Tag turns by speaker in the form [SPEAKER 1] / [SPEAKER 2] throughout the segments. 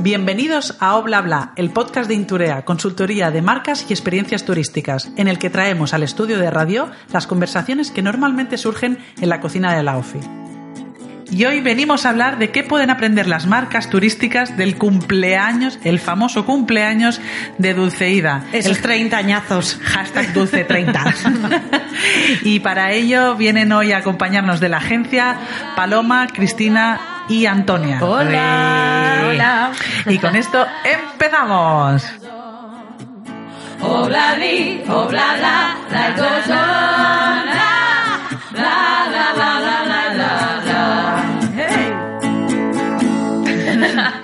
[SPEAKER 1] Bienvenidos a Oblabla, el podcast de Inturea, consultoría de marcas y experiencias turísticas, en el que traemos al estudio de radio las conversaciones que normalmente surgen en la cocina de la OFI. Y hoy venimos a hablar de qué pueden aprender las marcas turísticas del cumpleaños, el famoso cumpleaños de Dulceida.
[SPEAKER 2] Esos treintañazos.
[SPEAKER 1] Hashtag Dulce 30. y para ello vienen hoy a acompañarnos de la agencia Paloma, Cristina y Antonia.
[SPEAKER 2] Hola.
[SPEAKER 1] Hola. Y con esto empezamos.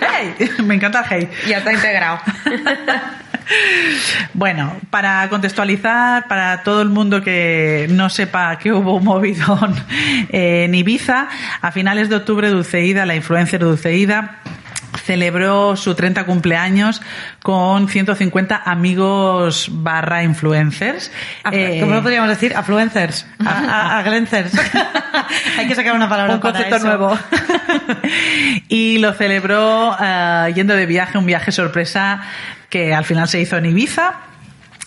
[SPEAKER 1] ¡Hey! Me encanta el hey.
[SPEAKER 2] Ya está integrado.
[SPEAKER 1] Bueno, para contextualizar, para todo el mundo que no sepa que hubo un movidón en Ibiza, a finales de octubre Dulceida, la influencer Dulceida, celebró su 30 cumpleaños con 150 amigos barra influencers. Eh,
[SPEAKER 2] ¿Cómo podríamos decir? Afluencers. A, a, aglencers. Hay que sacar una palabra
[SPEAKER 1] un
[SPEAKER 2] para
[SPEAKER 1] concepto
[SPEAKER 2] eso.
[SPEAKER 1] nuevo. y lo celebró eh, yendo de viaje, un viaje sorpresa que al final se hizo en Ibiza.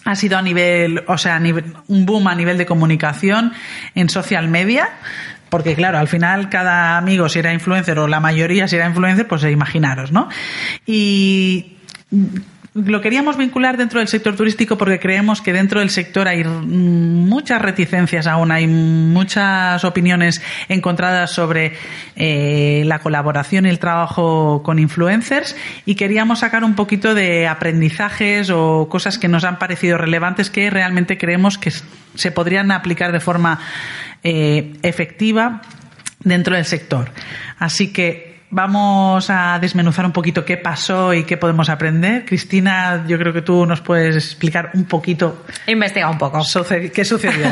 [SPEAKER 1] Ha sido a nivel, o sea, nivel- un boom a nivel de comunicación en social media. Porque claro, al final cada amigo si era influencer o la mayoría si era influencer, pues imaginaros, ¿no? Y lo queríamos vincular dentro del sector turístico porque creemos que dentro del sector hay muchas reticencias aún, hay muchas opiniones encontradas sobre eh, la colaboración y el trabajo con influencers y queríamos sacar un poquito de aprendizajes o cosas que nos han parecido relevantes que realmente creemos que se podrían aplicar de forma eh, efectiva dentro del sector. Así que vamos a desmenuzar un poquito qué pasó y qué podemos aprender. Cristina, yo creo que tú nos puedes explicar un poquito
[SPEAKER 2] Investiga un poco.
[SPEAKER 1] qué sucedió.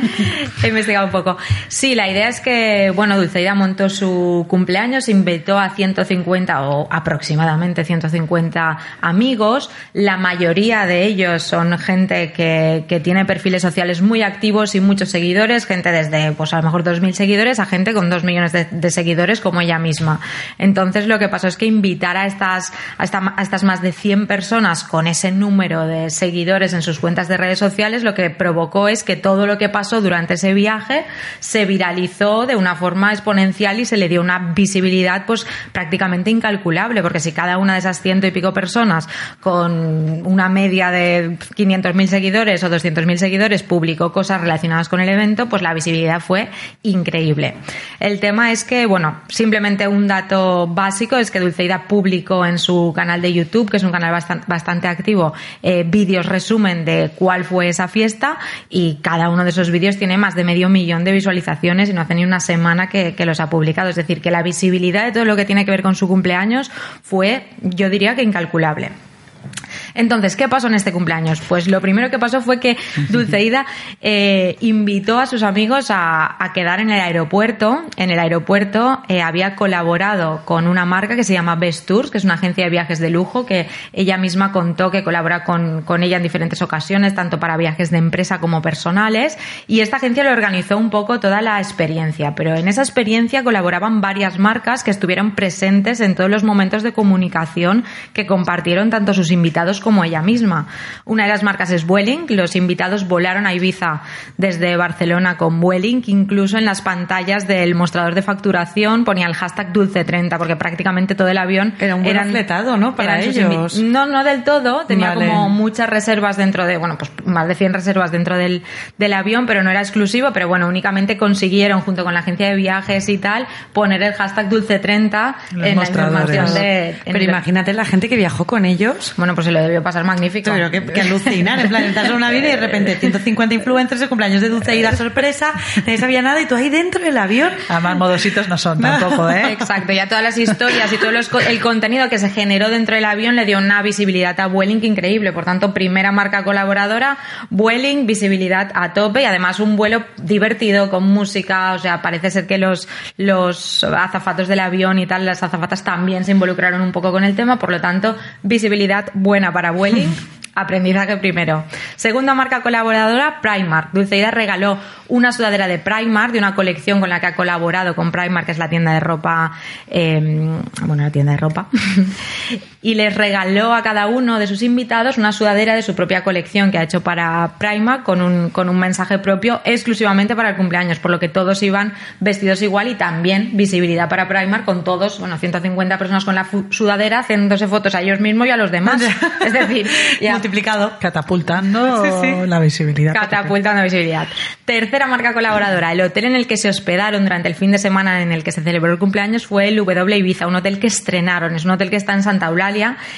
[SPEAKER 2] He investigado un poco. Sí, la idea es que, bueno, Dulceida montó su cumpleaños, invitó a 150 o aproximadamente 150 amigos. La mayoría de ellos son gente que, que tiene perfiles sociales muy activos y muchos seguidores, gente desde, pues a lo mejor 2.000 seguidores a gente con 2 millones de, de seguidores como ella misma. Entonces lo que pasó es que invitar a estas, a, esta- a estas más de 100 personas con ese número de seguidores en sus cuentas de redes sociales, lo que provocó es que todo lo que pasó durante ese viaje se viralizó de una forma exponencial y se le dio una visibilidad pues prácticamente incalculable, porque si cada una de esas ciento y pico personas con una media de 500.000 seguidores o 200.000 seguidores publicó cosas relacionadas con el evento, pues la visibilidad fue increíble. El tema es que, bueno, simplemente un dato básico es que Dulceida publicó en su canal de YouTube, que es un canal bastan- bastante activo, eh, vídeos resumen de cuál fue esa fiesta y cada uno de esos vídeos tiene más de medio millón de visualizaciones y no hace ni una semana que los ha publicado. Es decir, que la visibilidad de todo lo que tiene que ver con su cumpleaños fue, yo diría que incalculable. Entonces, ¿qué pasó en este cumpleaños? Pues lo primero que pasó fue que Dulceida eh, invitó a sus amigos a, a quedar en el aeropuerto. En el aeropuerto eh, había colaborado con una marca que se llama Best Tours, que es una agencia de viajes de lujo, que ella misma contó que colabora con, con ella en diferentes ocasiones, tanto para viajes de empresa como personales. Y esta agencia le organizó un poco toda la experiencia. Pero en esa experiencia colaboraban varias marcas que estuvieron presentes en todos los momentos de comunicación que compartieron tanto sus invitados como ella misma. Una de las marcas es Vueling. Los invitados volaron a Ibiza desde Barcelona con Vueling. Incluso en las pantallas del mostrador de facturación ponía el hashtag Dulce30 porque prácticamente todo el avión
[SPEAKER 3] Era un vuelo fletado, ¿no? Para
[SPEAKER 2] eran
[SPEAKER 3] ellos.
[SPEAKER 2] No, no del todo. Tenía
[SPEAKER 3] Vale.
[SPEAKER 2] como muchas reservas dentro de, bueno, pues más de 100 reservas dentro del, del avión, pero no era exclusivo. Pero bueno, únicamente consiguieron, junto con la agencia de viajes y tal, poner el hashtag Dulce30
[SPEAKER 1] Los
[SPEAKER 2] en la información de. en
[SPEAKER 3] Pero
[SPEAKER 2] el-
[SPEAKER 3] imagínate la gente que viajó con ellos.
[SPEAKER 2] Bueno, pues se lo debió pasar magnífico.
[SPEAKER 3] Pero que, que alucinar, en plan, estás en una vida y de repente 150 influencers de cumpleaños de Dulceida sorpresa, nadie sabía nada y tú ahí dentro del avión.
[SPEAKER 1] Además, modositos no son tampoco, ¿eh?
[SPEAKER 2] Exacto, ya todas las historias y todo los el contenido que se generó dentro del avión le dio una visibilidad a Vueling increíble. Por tanto, primera marca colaboradora, Vueling, visibilidad a tope y además un vuelo divertido con música. O sea, parece ser que los, los azafatos del avión y tal, las azafatas también se involucraron un poco con el tema. Por lo tanto, visibilidad buena para Vueling. Aprendizaje primero. Segunda marca colaboradora, Primark. Dulceida regaló una sudadera de Primark, de una colección con la que ha colaborado con Primark, que es la tienda de ropa, eh, bueno, la tienda de ropa, y les regaló a cada uno de sus invitados una sudadera de su propia colección que ha hecho para Primark con un, con un mensaje propio exclusivamente para el cumpleaños, por lo que todos iban vestidos igual y también visibilidad para Primark con todos, bueno, 150 personas con la sudadera haciéndose fotos a ellos mismos y a los demás. es decir, ya
[SPEAKER 3] Multiplicado.
[SPEAKER 1] Catapultando
[SPEAKER 3] Sí, sí.
[SPEAKER 1] la visibilidad.
[SPEAKER 2] Catapultando visibilidad. Tercera marca colaboradora. El hotel en el que se hospedaron durante el fin de semana en el que se celebró el cumpleaños fue el W Ibiza, un hotel que estrenaron. Es un hotel que está en Santa Eulalia,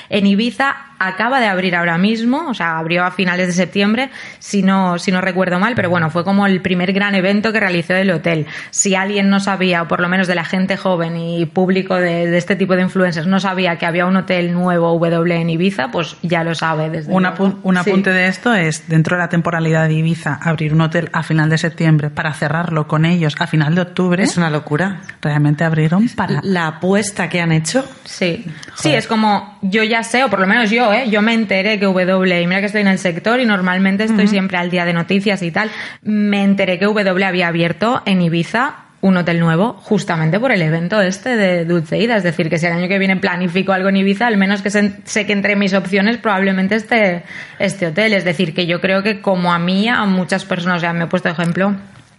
[SPEAKER 2] en Ibiza. Acaba de abrir ahora mismo, o sea, abrió a finales de septiembre, si no, si no recuerdo mal, pero bueno, fue como el primer gran evento que realizó el hotel. Si alguien no sabía, o por lo menos de la gente joven y público de, de este tipo de influencers, no sabía que había un hotel nuevo W en Ibiza, pues ya lo sabe desde
[SPEAKER 1] apu- un
[SPEAKER 2] Sí.
[SPEAKER 1] apunte de esto es, dentro de la temporalidad de Ibiza, abrir un hotel a final de septiembre para cerrarlo con ellos a final de octubre.
[SPEAKER 3] Es una locura.
[SPEAKER 1] Realmente abrieron para...
[SPEAKER 3] La apuesta que han hecho.
[SPEAKER 2] Sí, sí, es como yo ya sé, o por lo menos yo, ¿eh? yo me enteré que W, y mira que estoy en el sector y normalmente estoy siempre al día de noticias y tal, me enteré que W había abierto en Ibiza un hotel nuevo justamente por el evento este de Dulceida, es decir, que si el año que viene planifico algo en Ibiza, al menos que se- sé que entre mis opciones probablemente esté este hotel, es decir, que yo creo que como a mí, a muchas personas, o sea, me he puesto ejemplo,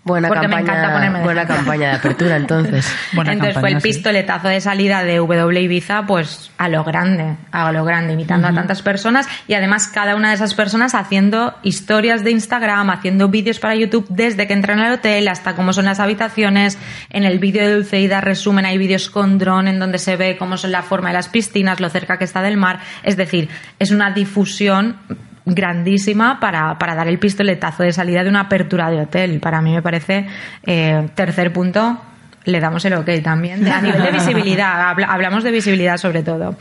[SPEAKER 4] Buena
[SPEAKER 2] porque me
[SPEAKER 4] campaña,
[SPEAKER 2] encanta ponerme de
[SPEAKER 4] buena campaña de apertura, entonces.
[SPEAKER 1] Buena
[SPEAKER 2] Entonces fue el
[SPEAKER 1] sí.
[SPEAKER 2] pistoletazo de salida de W Ibiza, pues a lo grande, a lo grande, imitando a tantas personas y además cada una de esas personas haciendo historias de Instagram, haciendo vídeos para YouTube desde que entran al hotel hasta cómo son las habitaciones. En el vídeo de Dulceida resumen hay vídeos con dron en donde se ve cómo son la forma de las piscinas, lo cerca que está del mar. Es decir, es una difusión grandísima para, para dar el pistoletazo de salida de una apertura de hotel. Para mí me parece eh, tercer punto. Le damos el ok también. A nivel de visibilidad, habla- hablamos de visibilidad sobre todo.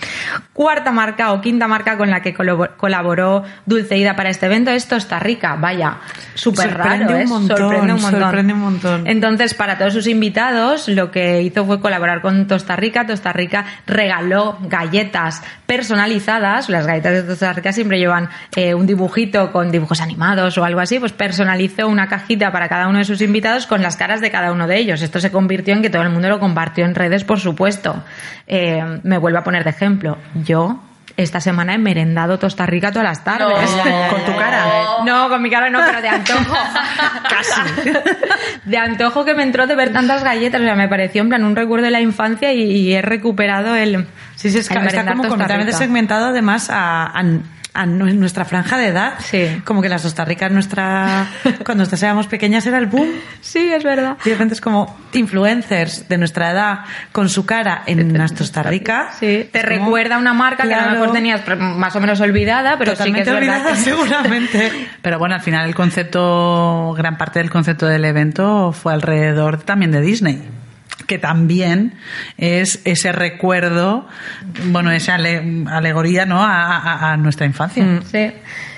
[SPEAKER 2] Cuarta marca o quinta marca con la que colabo- colaboró Dulceida para este evento es Costa Rica. Vaya, súper raro,
[SPEAKER 3] un
[SPEAKER 2] ¿eh?
[SPEAKER 3] montón,
[SPEAKER 2] sorprende un montón.
[SPEAKER 3] sorprende un montón.
[SPEAKER 2] Entonces, para todos sus invitados, lo que hizo fue colaborar con Costa Rica. Costa Rica regaló galletas personalizadas. Las galletas de Costa Rica siempre llevan eh, un dibujito con dibujos animados o algo así. Pues personalizó una cajita para cada uno de sus invitados con las caras de cada uno de ellos. Esto se convirtió que todo el mundo lo compartió en redes, por supuesto. Eh, me vuelvo a poner de ejemplo. Yo. Esta semana he merendado Costa Rica todas las tardes.
[SPEAKER 1] ¿Con tu cara?
[SPEAKER 2] No, con mi cara no, pero de antojo. Casi. De antojo que me entró de ver tantas galletas. O sea, me pareció en plan un recuerdo de la infancia y, y he recuperado el.
[SPEAKER 3] Sí, sí, es que está como completamente segmentado además a, a- a nu- nuestra franja de edad.
[SPEAKER 2] Sí.
[SPEAKER 3] Como que las Costa Rica, nuestra, cuando éramos pequeñas, era el boom.
[SPEAKER 2] Sí, es verdad.
[SPEAKER 3] Y de repente es como influencers de nuestra edad con su cara en las Costa Rica.
[SPEAKER 2] Sí, te
[SPEAKER 3] como-
[SPEAKER 2] recuerda una marca que a lo mejor tenías más o menos olvidada, pero sí que es verdad
[SPEAKER 3] olvidada,
[SPEAKER 2] que-
[SPEAKER 3] seguramente.
[SPEAKER 1] Pero bueno, al final el concepto, gran parte del concepto del evento fue alrededor también de Disney que también es ese recuerdo, bueno, esa ale- alegoría, ¿no? A, a- nuestra infancia.
[SPEAKER 2] Mm, Sí,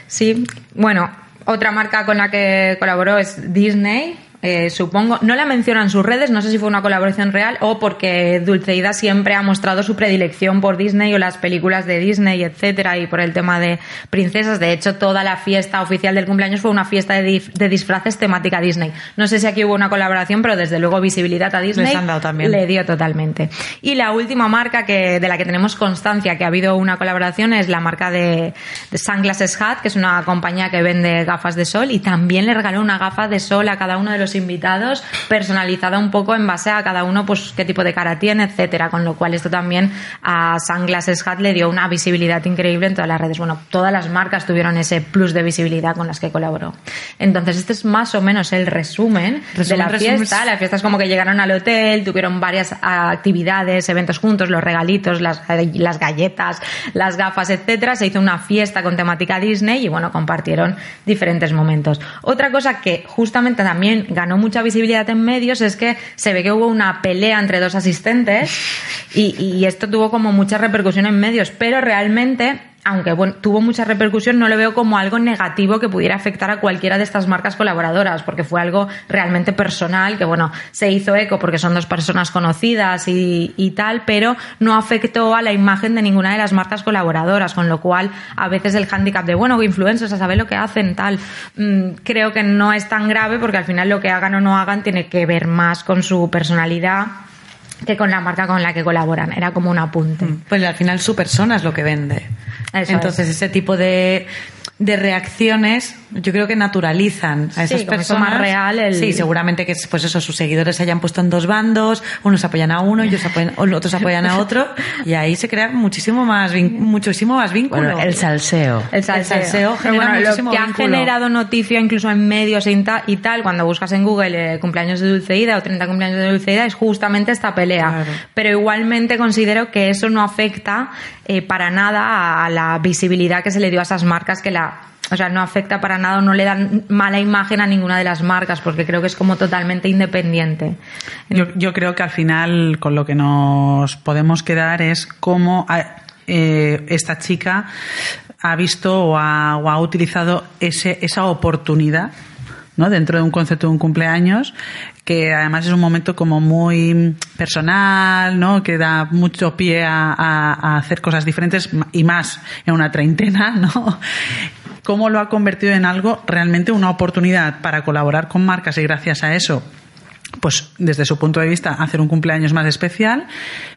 [SPEAKER 2] sí. Bueno, otra marca con la que colaboró es Disney. Eh, supongo, no la menciona en sus redes, no sé si fue una colaboración real o porque Dulceida siempre ha mostrado su predilección por Disney o las películas de Disney, etcétera, y por el tema de princesas. De hecho, toda la fiesta oficial del cumpleaños fue una fiesta de, disfraces temática Disney. No sé si aquí hubo una colaboración, pero desde luego visibilidad a Disney
[SPEAKER 3] Les han dado también.
[SPEAKER 2] le dio totalmente. Y la última marca que, de la que tenemos constancia que ha habido una colaboración es la marca de, de Sunglasses Hat, que es una compañía que vende gafas de sol y también le regaló una gafa de sol a cada uno de los invitados, personalizada un poco en base a cada uno, pues qué tipo de cara tiene, etcétera. Con lo cual esto también a Sunglasses Hat le dio una visibilidad increíble en todas las redes. Bueno, todas las marcas tuvieron ese plus de visibilidad con las que colaboró. Entonces este es más o menos el resumen, de la
[SPEAKER 3] resumen.
[SPEAKER 2] fiesta. La fiesta es como que llegaron al hotel, tuvieron varias actividades, eventos juntos, los regalitos, las, las galletas, las gafas, etcétera. Se hizo una fiesta con temática Disney y bueno, compartieron diferentes momentos. Otra cosa que justamente también ganó mucha visibilidad en medios es que se ve que hubo una pelea entre dos asistentes y, y esto tuvo como mucha repercusión en medios, pero realmente aunque bueno, tuvo mucha repercusión, no lo veo como algo negativo que pudiera afectar a cualquiera de estas marcas colaboradoras, porque fue algo realmente personal, que bueno, se hizo eco porque son dos personas conocidas y, tal, pero no afectó a la imagen de ninguna de las marcas colaboradoras, con lo cual a veces el hándicap de, bueno, influencers, a saber lo que hacen, tal, mm, creo que no es tan grave porque al final lo que hagan o no hagan tiene que ver más con su personalidad que con la marca con la que colaboran. Era como un apunte.
[SPEAKER 3] Pues al final su persona es lo que vende. Entonces ese tipo de, de reacciones yo creo que naturalizan a
[SPEAKER 2] Sí,
[SPEAKER 3] esas
[SPEAKER 2] eso
[SPEAKER 3] personas.
[SPEAKER 2] más real, el-
[SPEAKER 3] Sí, seguramente que pues eso, sus seguidores se hayan puesto en dos bandos, unos apoyan a uno y otros apoyan, o otros apoyan a otro, y ahí se crea muchísimo más, vin- muchísimo más vínculo.
[SPEAKER 5] Bueno, el salseo.
[SPEAKER 2] El salseo.
[SPEAKER 3] El salseo genera
[SPEAKER 2] bueno, lo que ha
[SPEAKER 3] vínculo.
[SPEAKER 2] generado noticia incluso en medios y ta- y tal, cuando buscas en Google eh, cumpleaños de Dulceida o 30 cumpleaños de Dulceida, es justamente esta pelea.
[SPEAKER 3] Claro.
[SPEAKER 2] Pero igualmente considero que eso no afecta eh, para nada a la visibilidad que se le dio a esas marcas que la o sea, no afecta para nada, no le dan mala imagen a ninguna de las marcas, porque creo que es como totalmente independiente.
[SPEAKER 1] Yo, yo creo que al final con lo que nos podemos quedar es cómo ha- eh, esta chica ha visto o ha, utilizado ese, esa oportunidad ¿no? dentro de un concepto de un cumpleaños que además es un momento como muy personal, ¿no? que da mucho pie a- a hacer cosas diferentes y más en una treintena, ¿no? Cómo lo ha convertido en algo realmente una oportunidad para colaborar con marcas y gracias a eso pues desde su punto de vista hacer un cumpleaños más especial,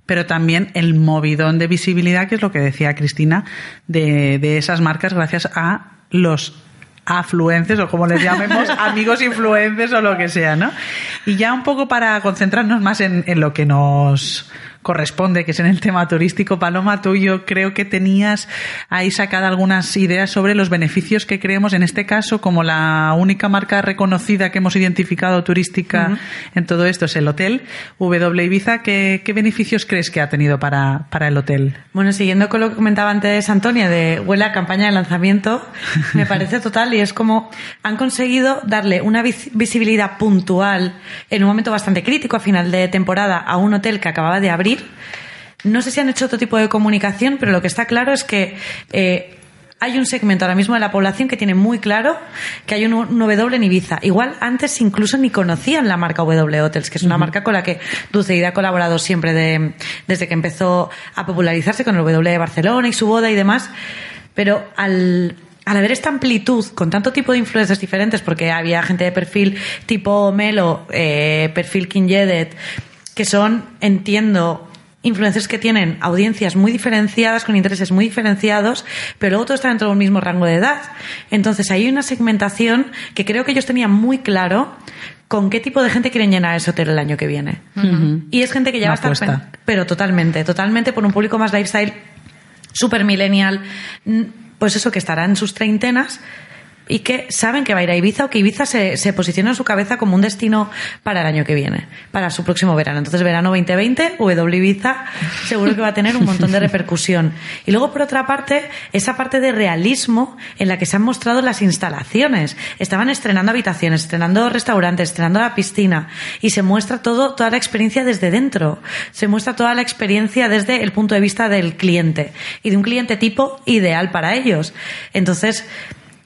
[SPEAKER 1] pero también el movidón de visibilidad, que es lo que decía Cristina, de, de esas marcas gracias a los afluentes o como les llamemos, amigos influencers o lo que sea, ¿no? Y ya un poco para concentrarnos más en, en lo que nos corresponde, que es en el tema turístico. Paloma, tú yo creo que tenías ahí sacada algunas ideas sobre los beneficios que creemos, en este caso, como la única marca reconocida que hemos identificado turística en todo esto es el hotel W Ibiza. ¿Qué, qué beneficios crees que ha tenido para, para el hotel?
[SPEAKER 3] Bueno, siguiendo con lo que comentaba antes Antonia de huele a campaña de lanzamiento, me parece total y es como han conseguido darle una vis- visibilidad puntual en un momento bastante crítico a final de temporada a un hotel que acababa de abrir. No sé si han hecho otro tipo de comunicación, pero lo que está claro es que eh, hay un segmento ahora mismo de la población que tiene muy claro que hay un, un W en Ibiza. Igual antes incluso ni conocían la marca W Hotels, que es una marca con la que Dulceida ha colaborado siempre de- desde que empezó a popularizarse con el W de Barcelona y su boda y demás. Pero al, al haber esta amplitud con tanto tipo de influencers diferentes, porque había gente de perfil tipo Melo, eh, perfil King Jedet, que son, entiendo, influencers que tienen audiencias muy diferenciadas, con intereses muy diferenciados, pero luego todo está dentro de un mismo rango de edad. Entonces hay una segmentación que creo que ellos tenían muy claro con qué tipo de gente quieren llenar ese hotel el año que viene. Y es gente que ya
[SPEAKER 1] Una
[SPEAKER 3] va a estar... Pero totalmente, totalmente por un público más lifestyle, super millennial, pues eso que estará en sus treintenas y que saben que va a ir a Ibiza o que Ibiza se, posiciona en su cabeza como un destino para el año que viene, para su próximo verano. Entonces, verano 2020, W Ibiza, seguro que va a tener un montón de repercusión. Y luego, por otra parte, esa parte de realismo en la que se han mostrado las instalaciones. Estaban estrenando habitaciones, estrenando restaurantes, estrenando la piscina y se muestra todo, toda la experiencia desde dentro. Se muestra toda la experiencia desde el punto de vista del cliente y de un cliente tipo ideal para ellos. Entonces,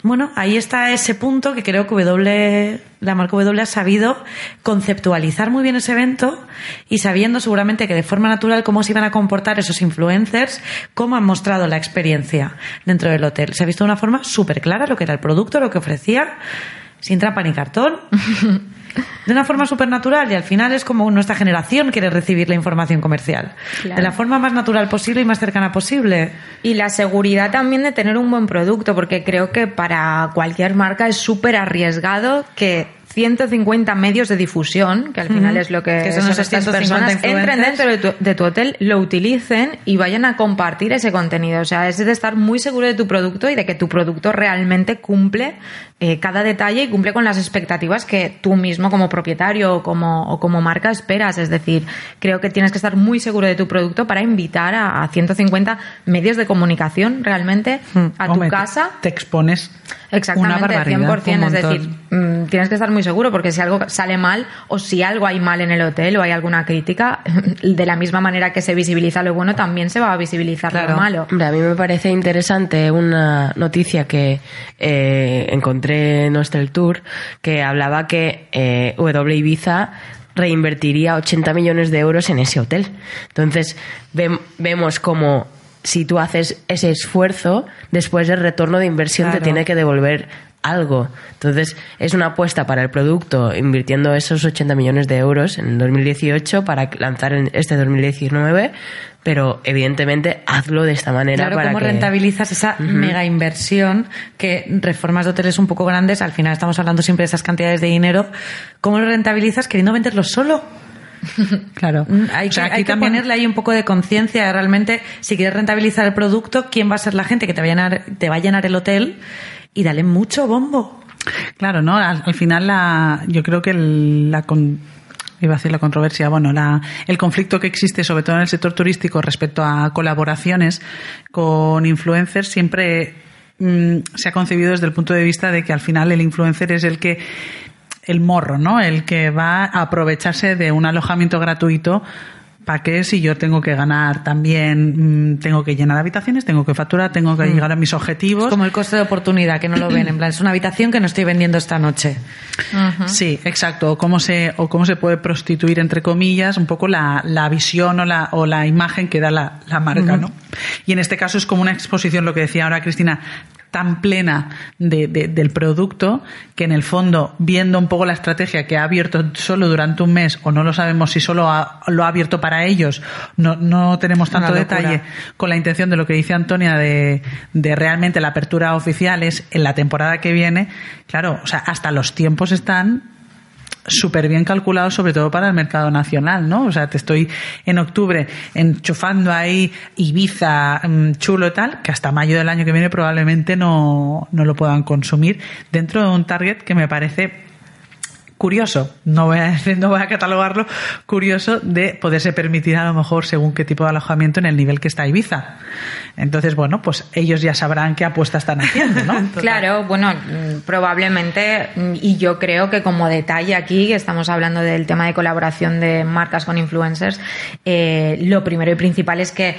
[SPEAKER 3] bueno, ahí está ese punto que creo que W, la marca W ha sabido conceptualizar muy bien ese evento y sabiendo seguramente que de forma natural cómo se iban a comportar esos influencers, cómo han mostrado la experiencia dentro del hotel. Se ha visto de una forma súper clara lo que era el producto, lo que ofrecía, sin trampa ni cartón. De una forma súper natural y al final es como nuestra generación quiere recibir la información comercial.
[SPEAKER 2] Claro.
[SPEAKER 3] De la forma más natural posible y más cercana posible.
[SPEAKER 2] Y la seguridad también de tener un buen producto, porque creo que para cualquier marca es súper arriesgado que 150 medios de difusión, que al final es lo que,
[SPEAKER 3] Que son
[SPEAKER 2] estas
[SPEAKER 3] 150
[SPEAKER 2] personas, entren dentro de tu, de tu hotel, lo utilicen y vayan a compartir ese contenido. O sea, es de estar muy seguro de tu producto y de que tu producto realmente cumple eh, cada detalle y cumple con las expectativas que tú mismo como propietario o como, o como marca esperas. Es decir, creo que tienes que estar muy seguro de tu producto para invitar a, a 150 medios de comunicación realmente a tu
[SPEAKER 1] Hombre,
[SPEAKER 2] casa.
[SPEAKER 1] Te, expones
[SPEAKER 2] Exactamente,
[SPEAKER 1] una barbaridad.
[SPEAKER 2] 100%.
[SPEAKER 3] un
[SPEAKER 2] Es decir, mm, tienes que estar muy seguro porque si algo sale mal o si algo hay mal en el hotel o hay alguna crítica, de la misma manera que se visibiliza lo bueno, también se va a visibilizar
[SPEAKER 3] Claro.
[SPEAKER 2] lo malo.
[SPEAKER 5] Hombre, a mí me parece interesante una noticia que eh, encontré en Hostel Tour que hablaba que eh, W Ibiza reinvertiría 80 millones de euros en ese hotel. Entonces, vem- vemos como si tú haces ese esfuerzo, después el retorno de inversión
[SPEAKER 3] Claro.
[SPEAKER 5] te tiene que devolver algo. Entonces, es una apuesta para el producto invirtiendo esos 80 millones de euros en 2018 para lanzar en este 2019, pero evidentemente hazlo de esta manera
[SPEAKER 3] Claro,
[SPEAKER 5] para
[SPEAKER 3] cómo
[SPEAKER 5] que...
[SPEAKER 3] rentabilizas esa mega inversión que reformas de hoteles un poco grandes, al final estamos hablando siempre de esas cantidades de dinero, ¿cómo lo rentabilizas queriendo venderlo solo?
[SPEAKER 1] Claro.
[SPEAKER 3] Mm, Hay,
[SPEAKER 1] O sea,
[SPEAKER 3] que,
[SPEAKER 1] aquí
[SPEAKER 3] hay que
[SPEAKER 1] también-
[SPEAKER 3] ponerle ahí un poco de conciencia de realmente, si quieres rentabilizar el producto, quién va a ser la gente que te va a llenar, te va a llenar el hotel y dale mucho bombo.
[SPEAKER 1] Claro, ¿no? Al, al final la, yo creo que el- la con- iba a decir la controversia, bueno, la, el conflicto que existe sobre todo en el sector turístico respecto a colaboraciones con influencers siempre mm, se ha concebido desde el punto de vista de que al final el influencer es el que el morro, ¿no? El que va a aprovecharse de un alojamiento gratuito. ¿Para qué si yo tengo que ganar también, mm, tengo que llenar habitaciones, tengo que facturar, tengo que llegar a mis objetivos?
[SPEAKER 3] Es como el coste de oportunidad, que no lo ven. En plan, es una habitación que no estoy vendiendo esta noche.
[SPEAKER 1] Sí, exacto. O cómo se, o cómo se puede prostituir, entre comillas, un poco la, la visión o la, o la imagen que da la, la marca, ¿no? Y en este caso es como una exposición, lo que decía ahora Cristina, tan plena de, de- del producto que en el fondo, viendo un poco la estrategia que ha abierto solo durante un mes, o no lo sabemos si solo ha- lo ha abierto para ellos, no, no tenemos tanto detalle con la intención de lo que dice Antonia de, de realmente la apertura oficial es en la temporada que viene, claro, o sea, hasta los tiempos están súper bien calculados, sobre todo para el mercado nacional, ¿no? O sea, te estoy en octubre enchufando ahí Ibiza mm, chulo tal, que hasta mayo del año que viene probablemente no, no lo puedan consumir dentro de un target que me parece curioso, no voy a no voy a catalogarlo, curioso de poderse permitir a lo mejor según qué tipo de alojamiento en el nivel que está Ibiza. Entonces, bueno, pues ellos ya sabrán qué apuesta están haciendo, ¿no?
[SPEAKER 2] Claro, bueno, mm, probablemente, mm, y yo creo que como detalle aquí, estamos hablando del tema de colaboración de marcas con influencers, eh, lo primero y principal es que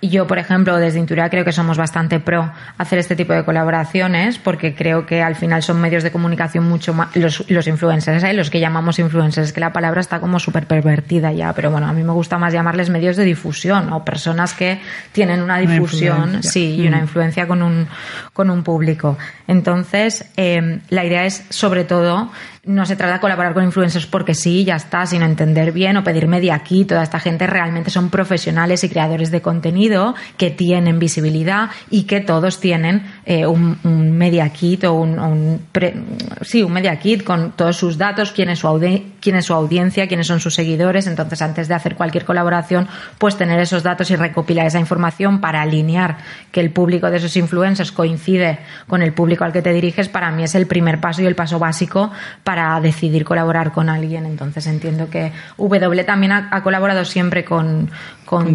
[SPEAKER 2] yo, por ejemplo, desde Inturia creo que somos bastante pro hacer este tipo de colaboraciones porque creo que al final son medios de comunicación mucho más, los, los influencers, ¿eh? los que llamamos influencers, que la palabra está como súper pervertida ya, pero bueno, a mí me gusta más llamarles medios de difusión o personas que tienen una difusión, sí, y una influencia con un, con un público. Entonces, eh, la idea es, sobre todo, no se trata de colaborar con influencers porque sí, ya está, sin entender bien o pedir media kit. Toda esta gente realmente son profesionales y creadores de contenido que tienen visibilidad y que todos tienen eh, un, un media kit o un, un pre- sí, un media kit con todos sus datos, quién es, su audi- quién es su audiencia, quiénes son sus seguidores. Entonces, antes de hacer cualquier colaboración, pues tener esos datos y recopilar esa información para alinear que el público de esos influencers coincide con el público al que te diriges, para mí es el primer paso y el paso básico para decidir colaborar con alguien. Entonces entiendo que W también ha, ha colaborado siempre con, con,
[SPEAKER 1] Con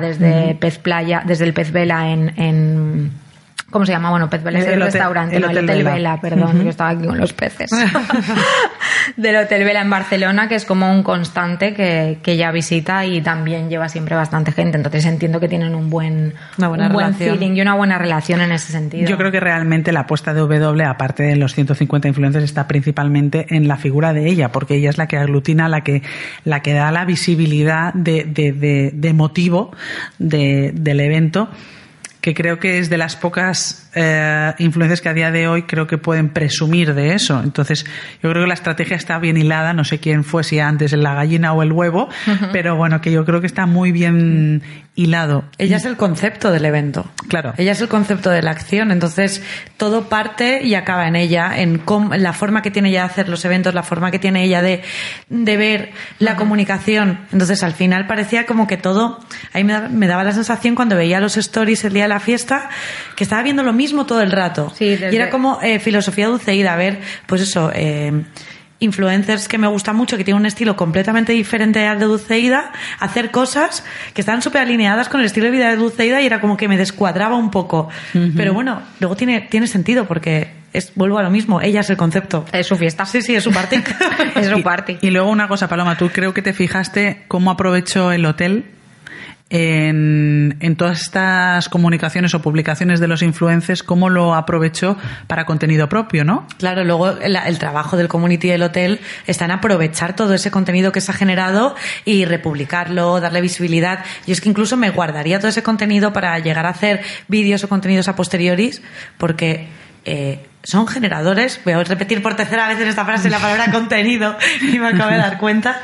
[SPEAKER 2] desde Pez Playa, desde el Pez Vela en, en ¿Cómo se llama? Bueno, Pez Vela es
[SPEAKER 1] El
[SPEAKER 2] el,
[SPEAKER 1] hotel-
[SPEAKER 2] restaurante,
[SPEAKER 1] el
[SPEAKER 2] no, el
[SPEAKER 1] Hotel
[SPEAKER 2] Hotel
[SPEAKER 1] Vela.
[SPEAKER 2] Vela, perdón, yo estaba aquí con los peces. Del Hotel Vela en Barcelona, que es como un constante que, que ella visita y también lleva siempre bastante gente. Entonces entiendo que tienen un buen,
[SPEAKER 3] Una buena
[SPEAKER 2] un buen feeling y una buena relación en ese sentido.
[SPEAKER 1] Yo creo que realmente la apuesta de W, aparte de los 150 influencers, está principalmente en la figura de ella, porque ella es la que aglutina, la que, la que da la visibilidad de, de, de, de motivo de- del evento que creo que es de las pocas eh, influencias que a día de hoy creo que pueden presumir de eso. Entonces, yo creo que la estrategia está bien hilada, no sé quién fue, si antes la gallina o el huevo, pero bueno, que yo creo que está muy bien hilado.
[SPEAKER 3] Ella es el concepto del evento.
[SPEAKER 1] Claro.
[SPEAKER 3] Ella es el concepto de la acción. Entonces, todo parte y acaba en ella, en, cómo- la forma que tiene ella de hacer los eventos, la forma que tiene ella de, de ver la comunicación. Entonces, al final parecía como que todo. Ahí me, me daba la sensación cuando veía los stories el día de la fiesta que estaba viendo lo mismo mismo todo el rato.
[SPEAKER 2] Sí, desde-
[SPEAKER 3] Y era como eh, filosofía dulceída, a ver, pues eso, eh, influencers que me gusta mucho, que tienen un estilo completamente diferente al de Dulceida, hacer cosas que están súper alineadas con el estilo de vida de Dulceida y era como que me descuadraba un poco. Pero bueno, luego tiene, tiene sentido porque es, vuelvo a lo mismo, ella es el concepto.
[SPEAKER 2] Es su fiesta.
[SPEAKER 3] Sí, sí, es su party.
[SPEAKER 2] es su party.
[SPEAKER 1] Y luego una cosa, Paloma, tú creo que te fijaste cómo aprovechó el hotel en, en todas estas comunicaciones o publicaciones de los influencers, cómo lo aprovechó para contenido propio, ¿no?
[SPEAKER 3] Claro, luego el, trabajo del community del hotel está en aprovechar todo ese contenido que se ha generado y republicarlo, darle visibilidad. Yo es que incluso me guardaría todo ese contenido para llegar a hacer vídeos o contenidos a posteriori, porque eh, son generadores. Voy a repetir por tercera vez en esta frase la palabra contenido y me acabo de dar cuenta.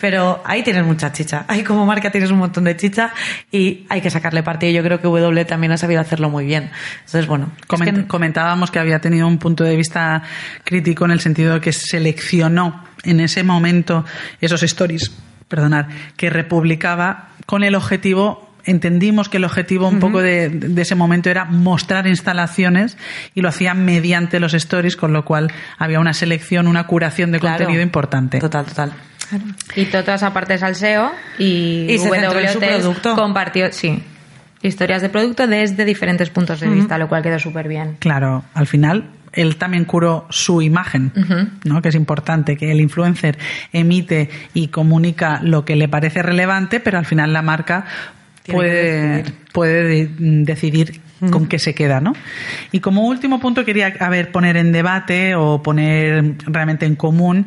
[SPEAKER 3] Pero ahí tienes mucha chicha. Ahí como marca tienes un montón de chicha y hay que sacarle partido. Yo creo que W también ha sabido hacerlo muy bien. Entonces, bueno. es
[SPEAKER 1] Coment-
[SPEAKER 3] que-
[SPEAKER 1] Comentábamos que había tenido un punto de vista crítico en el sentido de que seleccionó en ese momento esos stories, perdonad, que republicaba con el objetivo entendimos que el objetivo un poco de, de ese momento era mostrar instalaciones y lo hacía mediante los stories, con lo cual había una selección, una curación de
[SPEAKER 3] Claro.
[SPEAKER 1] contenido importante.
[SPEAKER 3] Total, total.
[SPEAKER 2] Quitó toda esa parte de salseo y,
[SPEAKER 3] Y se centró en
[SPEAKER 2] W
[SPEAKER 3] su
[SPEAKER 2] Hotels
[SPEAKER 3] producto.
[SPEAKER 2] compartió, sí, historias de producto desde diferentes puntos de vista, lo cual quedó súper bien.
[SPEAKER 1] Claro, al final él también curó su imagen, ¿no? que es importante, que el influencer emite y comunica lo que le parece relevante, pero al final la marca puede,
[SPEAKER 3] decidir.
[SPEAKER 1] puede de- decidir con qué se queda. ¿no? Y como último punto quería a ver, poner en debate o poner realmente en común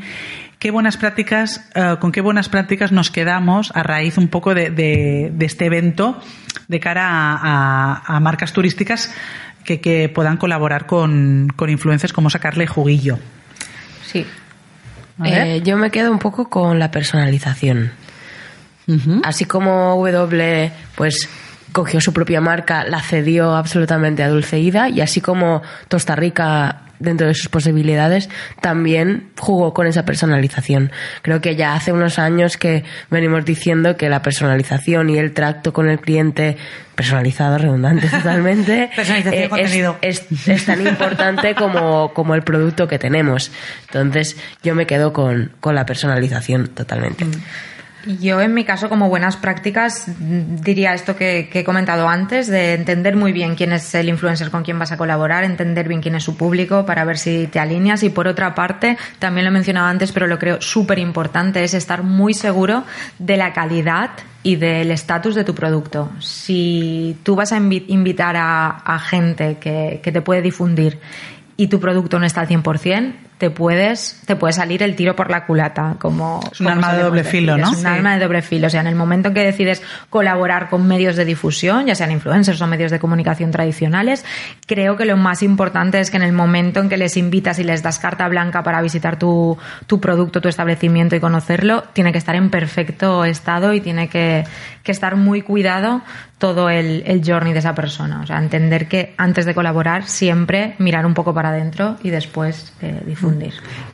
[SPEAKER 1] qué buenas prácticas, eh, con qué buenas prácticas nos quedamos a raíz un poco de, de- de este evento de cara a, a- a marcas turísticas que, que puedan colaborar con, con influencers, como sacarle juguillo.
[SPEAKER 2] Sí.
[SPEAKER 5] Eh, yo me quedo un poco con la personalización. Así como W, pues cogió su propia marca, la cedió absolutamente a Dulceida y así como Costa Rica dentro de sus posibilidades también jugó con esa personalización. Creo que ya hace unos años que venimos diciendo que la personalización y el tracto con el cliente personalizado, redundante totalmente, eh, es, es- es tan importante como, como el producto que tenemos. Entonces yo me quedo con, con la personalización totalmente.
[SPEAKER 2] Yo, en mi caso, como buenas prácticas, diría esto que, he comentado antes, de entender muy bien quién es el influencer con quien vas a colaborar, entender bien quién es su público para ver si te alineas. Y por otra parte, también lo he mencionado antes, pero lo creo súper importante, es estar muy seguro de la calidad y del estatus de tu producto. Si tú vas a invi- invitar a, a gente que, que te puede difundir y tu producto no está al 100%, te puedes, te puede salir el tiro por la culata. Como,
[SPEAKER 1] Es un
[SPEAKER 2] como
[SPEAKER 1] arma de doble filo, ¿no?
[SPEAKER 2] Es un
[SPEAKER 1] Sí.
[SPEAKER 2] arma de doble filo. O sea, en el momento en que decides colaborar con medios de difusión, ya sean influencers o medios de comunicación tradicionales, creo que lo más importante es que en el momento en que les invitas y les das carta blanca para visitar tu, tu producto, tu establecimiento y conocerlo, tiene que estar en perfecto estado y tiene que, que estar muy cuidado todo el, el journey de esa persona. O sea, entender que antes de colaborar, siempre mirar un poco para adentro y después eh, difundir.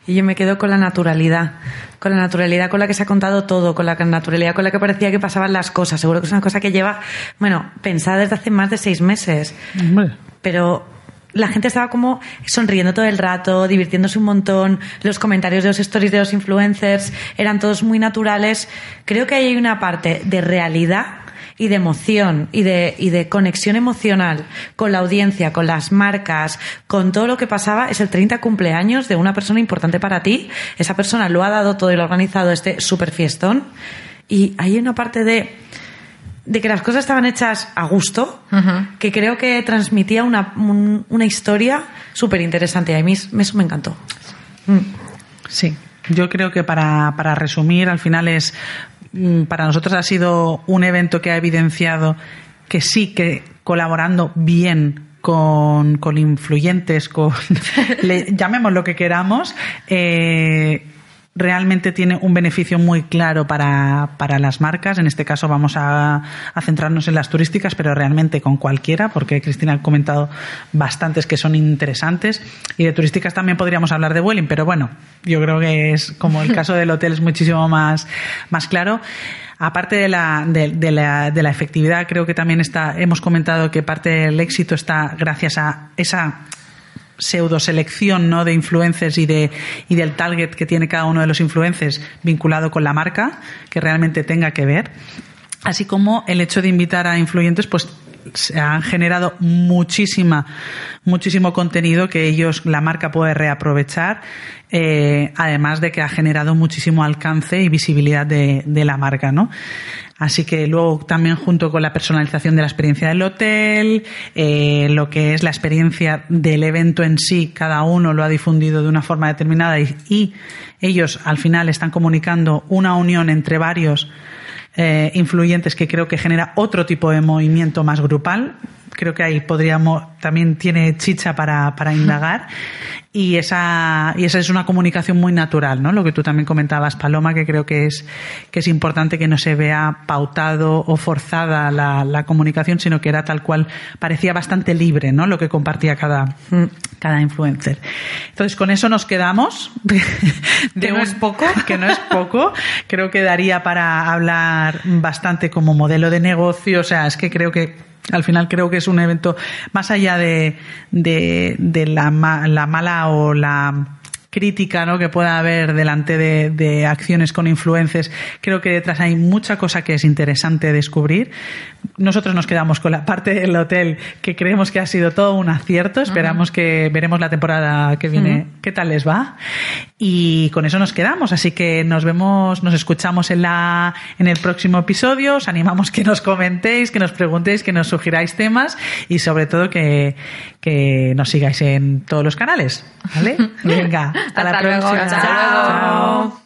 [SPEAKER 3] Y yo me quedo con la naturalidad, con la naturalidad con la que se ha contado todo, con la naturalidad con la que parecía que pasaban las cosas. Seguro que es una cosa que lleva, bueno, pensada desde hace más de seis meses.
[SPEAKER 1] Hombre.
[SPEAKER 3] Pero la gente estaba como sonriendo todo el rato, divirtiéndose un montón. Los comentarios de los stories de los influencers eran todos muy naturales. Creo que ahí hay una parte de realidad y de emoción y de, y de conexión emocional con la audiencia, con las marcas, con todo lo que pasaba. Es el 30 cumpleaños de una persona importante para ti. Esa persona lo ha dado todo y lo ha organizado este super fiestón. Y hay una parte de, de que las cosas estaban hechas a gusto, que creo que transmitía una, un- una historia súper interesante. A mí eso me encantó. Mm.
[SPEAKER 1] Sí, yo creo que para, para resumir, al final es, para nosotros ha sido un evento que ha evidenciado que sí que colaborando bien con, con influyentes, con, le- llamemos lo que queramos, eh, realmente tiene un beneficio muy claro para, para las marcas. En este caso vamos a, centrarnos en las turísticas, pero realmente con cualquiera, porque Cristina ha comentado bastantes que son interesantes. Y de turísticas también podríamos hablar de Vueling, pero bueno, yo creo que es como el caso del hotel es muchísimo más, más claro. Aparte de la, de, de, la, de la efectividad, creo que también está, hemos comentado que parte del éxito está gracias a esa pseudo selección ¿no? de influencers y, de, y del target que tiene cada uno de los influencers vinculado con la marca, que realmente tenga que ver. Así como el hecho de invitar a influyentes, pues se han generado muchísima, muchísimo contenido que ellos, la marca puede reaprovechar, eh, además de que ha generado muchísimo alcance y visibilidad de, la marca, ¿no? Así que luego también junto con la personalización de la experiencia del hotel, eh, lo que es la experiencia del evento en sí, cada uno lo ha difundido de una forma determinada y ellos al final están comunicando una unión entre varios eh, influyentes que creo que genera otro tipo de movimiento más grupal. Creo que ahí podríamos, también tiene chicha para, para indagar. Y esa, y esa es una comunicación muy natural, ¿no? Lo que tú también comentabas, Paloma, que creo que es, que es importante que no se vea pautado o forzada la, la comunicación, sino que era tal cual, parecía bastante libre, ¿no? Lo que compartía cada, cada influencer. Entonces, con eso nos quedamos.
[SPEAKER 3] De que no es poco.
[SPEAKER 1] Que no es poco. Creo que daría para hablar bastante como modelo de negocio. O sea, es que creo que al final creo que es un evento más allá de, de, de la, la, mala o la crítica ¿no? que pueda haber delante de, de, acciones con influencers. Creo que detrás hay mucha cosa que es interesante descubrir. Nosotros nos quedamos con la parte del hotel que creemos que ha sido todo un acierto. Esperamos uh -huh. que veremos la temporada que viene uh -huh. qué tal les va. Y con eso nos quedamos. Así que nos vemos, nos escuchamos en, la, en el próximo episodio. Os animamos que nos comentéis, que nos preguntéis, que nos sugiráis temas y sobre todo que, que nos sigáis en todos los canales. ¿Vale? Venga. Hasta,
[SPEAKER 2] Hasta
[SPEAKER 1] la
[SPEAKER 2] luego,
[SPEAKER 1] próxima.
[SPEAKER 2] chao.
[SPEAKER 1] chao.